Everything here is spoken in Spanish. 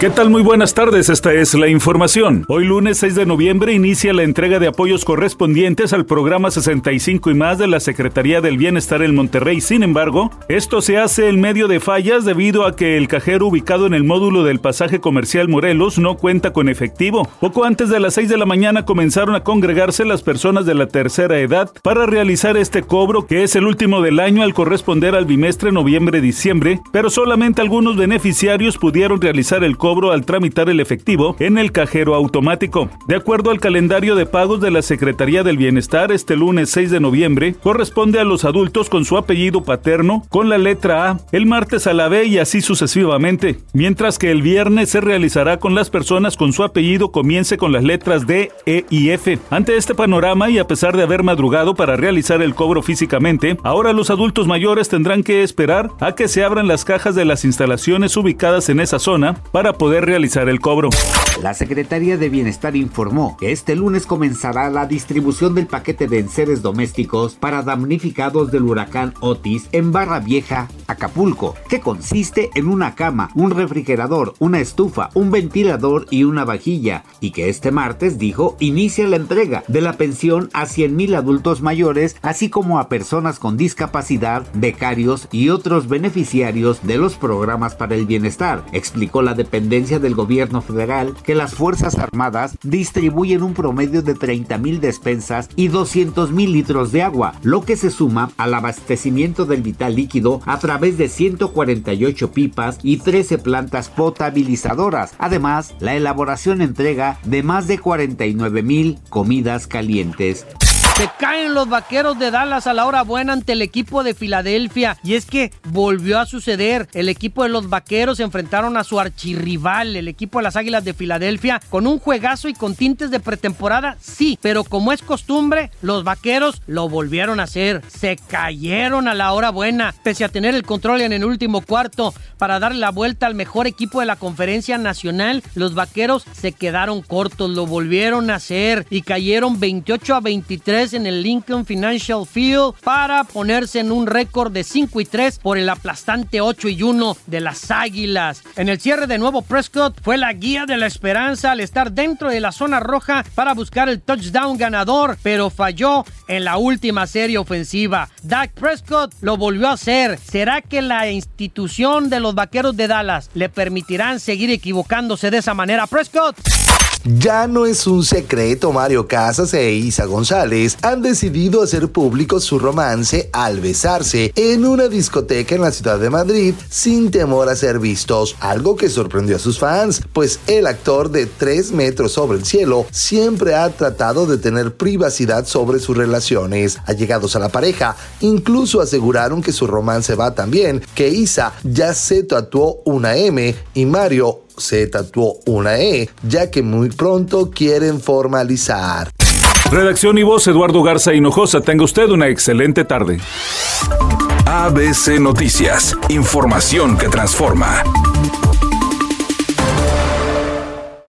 ¿Qué tal? Muy buenas tardes, esta es la información. Hoy lunes 6 de noviembre inicia la entrega de apoyos correspondientes al programa 65 y más de la Secretaría del Bienestar en Monterrey. Sin embargo, esto se hace en medio de fallas debido a que el cajero ubicado en el módulo del pasaje comercial Morelos no cuenta con efectivo. Poco antes de las 6 de la mañana comenzaron a congregarse las personas de la tercera edad para realizar este cobro que es el último del año al corresponder al bimestre noviembre-diciembre, pero solamente algunos beneficiarios pudieron realizar el cobro al tramitar el efectivo en el cajero automático. De acuerdo al calendario de pagos de la Secretaría del Bienestar, este lunes 6 de noviembre corresponde a los adultos con su apellido paterno con la letra A, el martes a la B y así sucesivamente, mientras que el viernes se realizará con las personas con su apellido comience con las letras D, E y F. Ante este panorama y a pesar de haber madrugado para realizar el cobro físicamente, ahora los adultos mayores tendrán que esperar a que se abran las cajas de las instalaciones ubicadas en esa zona para poder realizar el cobro. La Secretaría de Bienestar informó que este lunes comenzará la distribución del paquete de enseres domésticos para damnificados del huracán Otis en Barra Vieja, Acapulco, que consiste en una cama, un refrigerador, una estufa, un ventilador y una vajilla, y que este martes, dijo, inicia la entrega de la pensión a 100.000 adultos mayores, así como a personas con discapacidad, becarios y otros beneficiarios de los programas para el bienestar, explicó la dependencia del gobierno federal que las Fuerzas Armadas distribuyen un promedio de 30 mil despensas y 200 mil litros de agua, lo que se suma al abastecimiento del vital líquido a través de 148 pipas y 13 plantas potabilizadoras. Además, la elaboración entrega de más de 49 mil comidas calientes. Se caen los vaqueros de Dallas a la hora buena ante el equipo de Filadelfia. Y es que volvió a suceder. El equipo de los vaqueros se enfrentaron a su archirrival, el equipo de las Águilas de Filadelfia, con un juegazo y con tintes de pretemporada, sí. Pero como es costumbre, los vaqueros lo volvieron a hacer. Se cayeron a la hora buena, pese a tener el control en el último cuarto para darle la vuelta al mejor equipo de la conferencia nacional. Los vaqueros se quedaron cortos, lo volvieron a hacer y cayeron 28 a 23 en el Lincoln Financial Field para ponerse en un récord de 5 y 3 por el aplastante 8 y 1 de las Águilas. En el cierre de nuevo Prescott fue la guía de la esperanza al estar dentro de la zona roja para buscar el touchdown ganador, pero falló en la última serie ofensiva. Dak Prescott lo volvió a hacer. ¿Será que la institución de los Vaqueros de Dallas le permitirán seguir equivocándose de esa manera? Prescott. Ya no es un secreto, Mario Casas e Isa González han decidido hacer público su romance al besarse en una discoteca en la ciudad de Madrid sin temor a ser vistos, algo que sorprendió a sus fans, pues el actor de 3 metros sobre el cielo siempre ha tratado de tener privacidad sobre sus relaciones. Allegados a la pareja, incluso aseguraron que su romance va tan bien que Isa ya se tatuó una M y Mario se tatuó una E, ya que muy pronto quieren formalizar. Redacción y voz Eduardo Garza Hinojosa. Tenga usted una excelente tarde. ABC Noticias. Información que transforma.